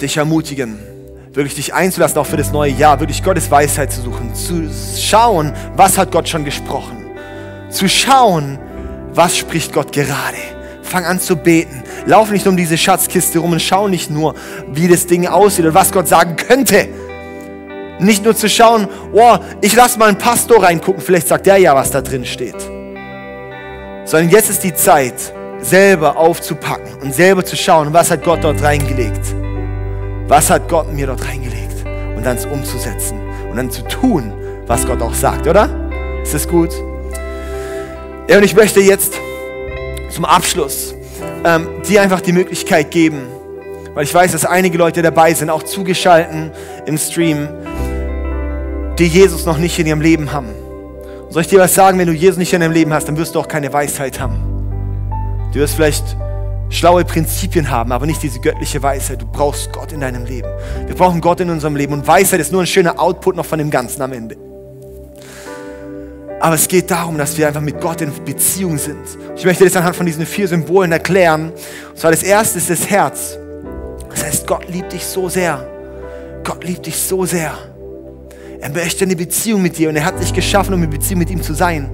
dich ermutigen, wirklich dich einzulassen, auch für das neue Jahr, wirklich Gottes Weisheit zu suchen, zu schauen, was hat Gott schon gesprochen, zu schauen, was spricht Gott gerade. Fang an zu beten. Lauf nicht um diese Schatzkiste rum und schau nicht nur, wie das Ding aussieht und was Gott sagen könnte. Nicht nur zu schauen, oh, ich lasse mal einen Pastor reingucken, vielleicht sagt der ja, was da drin steht. Sondern jetzt ist die Zeit, selber aufzupacken und selber zu schauen, was hat Gott dort reingelegt. Was hat Gott mir dort reingelegt? Und dann es umzusetzen und dann zu tun, was Gott auch sagt, oder? Ist das gut? Ja, und ich möchte jetzt zum Abschluss ähm, dir einfach die Möglichkeit geben, weil ich weiß, dass einige Leute dabei sind, auch zugeschalten im Stream, die Jesus noch nicht in ihrem Leben haben. Und soll ich dir was sagen, wenn du Jesus nicht in deinem Leben hast, dann wirst du auch keine Weisheit haben. Du wirst vielleicht schlaue Prinzipien haben, aber nicht diese göttliche Weisheit. Du brauchst Gott in deinem Leben. Wir brauchen Gott in unserem Leben. Und Weisheit ist nur ein schöner Output noch von dem Ganzen am Ende. Aber es geht darum, dass wir einfach mit Gott in Beziehung sind. Ich möchte das anhand von diesen vier Symbolen erklären. Und zwar das erste ist das Herz. Das heißt, Gott liebt dich so sehr. Gott liebt dich so sehr. Er möchte eine Beziehung mit dir und er hat dich geschaffen, um in Beziehung mit ihm zu sein.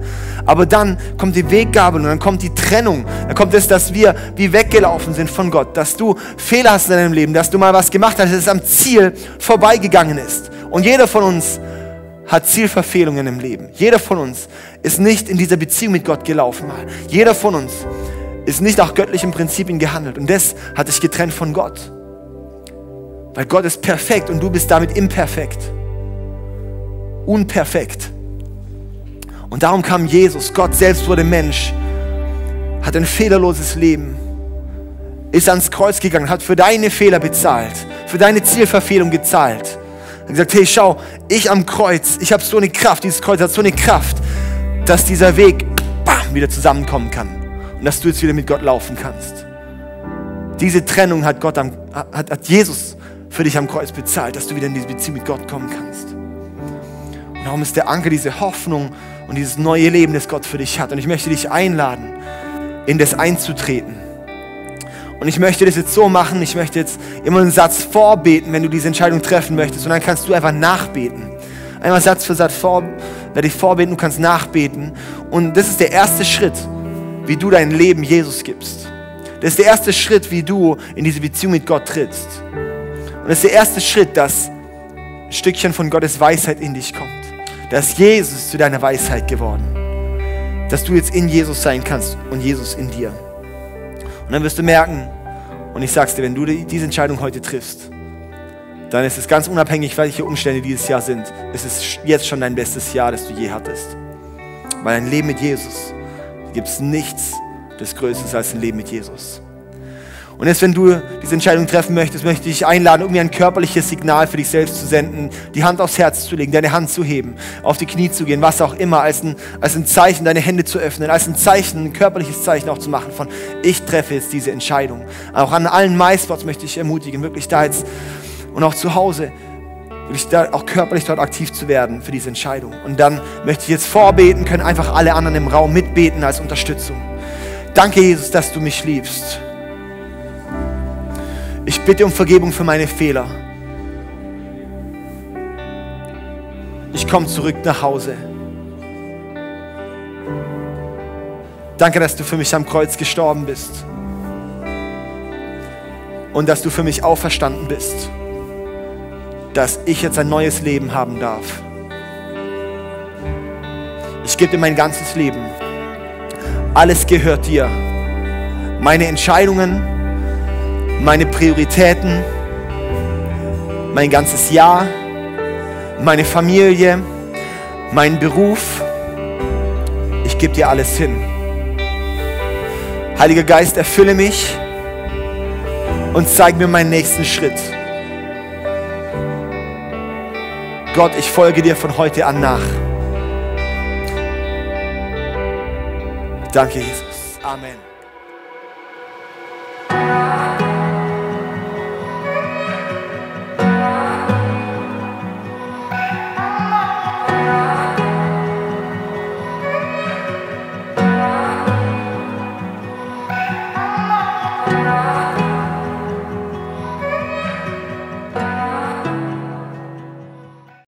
Aber dann kommt die Weggabel und dann kommt die Trennung. Dann kommt es, dass wir wie weggelaufen sind von Gott, dass du Fehler hast in deinem Leben, dass du mal was gemacht hast, dass es am Ziel vorbeigegangen ist. Und jeder von uns hat Zielverfehlungen im Leben. Jeder von uns ist nicht in dieser Beziehung mit Gott gelaufen. Jeder von uns ist nicht nach göttlichen Prinzipien gehandelt. Und das hat dich getrennt von Gott. Weil Gott ist perfekt und du bist damit imperfekt unperfekt. Und darum kam Jesus, Gott selbst wurde Mensch, hat ein fehlerloses Leben, ist ans Kreuz gegangen, hat für deine Fehler bezahlt, für deine Zielverfehlung gezahlt. Hat gesagt, hey, schau, ich am Kreuz, ich habe so eine Kraft, dieses Kreuz hat so eine Kraft, dass dieser Weg bam, wieder zusammenkommen kann und dass du jetzt wieder mit Gott laufen kannst. Diese Trennung hat, Gott am, hat, hat Jesus für dich am Kreuz bezahlt, dass du wieder in diese Beziehung mit Gott kommen kannst. Darum ist der Anker diese Hoffnung und dieses neue Leben, das Gott für dich hat. Und ich möchte dich einladen, in das einzutreten. Und ich möchte das jetzt so machen, ich möchte jetzt immer einen Satz vorbeten, wenn du diese Entscheidung treffen möchtest. Und dann kannst du einfach nachbeten. Einmal Satz für Satz vor, werde ich vorbeten, du kannst nachbeten. Und das ist der erste Schritt, wie du dein Leben Jesus gibst. Das ist der erste Schritt, wie du in diese Beziehung mit Gott trittst. Und das ist der erste Schritt, dass ein Stückchen von Gottes Weisheit in dich kommt. Dass Jesus zu deiner Weisheit geworden. Dass du jetzt in Jesus sein kannst und Jesus in dir. Und dann wirst du merken, und ich sag's dir, wenn du diese Entscheidung heute triffst, dann ist es ganz unabhängig, welche Umstände dieses Jahr sind. Es ist jetzt schon dein bestes Jahr, das du je hattest. Weil ein Leben mit Jesus gibt es nichts, das Größte ist als ein Leben mit Jesus. Und jetzt, wenn du diese Entscheidung treffen möchtest, möchte ich dich einladen, um mir ein körperliches Signal für dich selbst zu senden, die Hand aufs Herz zu legen, deine Hand zu heben, auf die Knie zu gehen, was auch immer, als ein, als ein Zeichen, deine Hände zu öffnen, als ein Zeichen, ein körperliches Zeichen auch zu machen von, ich treffe jetzt diese Entscheidung. Auch an allen MySpots möchte ich ermutigen, wirklich da jetzt und auch zu Hause, wirklich da auch körperlich dort aktiv zu werden für diese Entscheidung. Und dann möchte ich jetzt vorbeten, können einfach alle anderen im Raum mitbeten als Unterstützung. Danke, Jesus, dass du mich liebst. Ich bitte um Vergebung für meine Fehler. Ich komme zurück nach Hause. Danke, dass du für mich am Kreuz gestorben bist. Und dass du für mich auferstanden bist. Dass ich jetzt ein neues Leben haben darf. Ich gebe dir mein ganzes Leben. Alles gehört dir. Meine Entscheidungen, meine Prioritäten, mein ganzes Jahr, meine Familie, mein Beruf. Ich gebe dir alles hin. Heiliger Geist, erfülle mich und zeig mir meinen nächsten Schritt. Gott, ich folge dir von heute an nach. Danke, Jesus. Amen.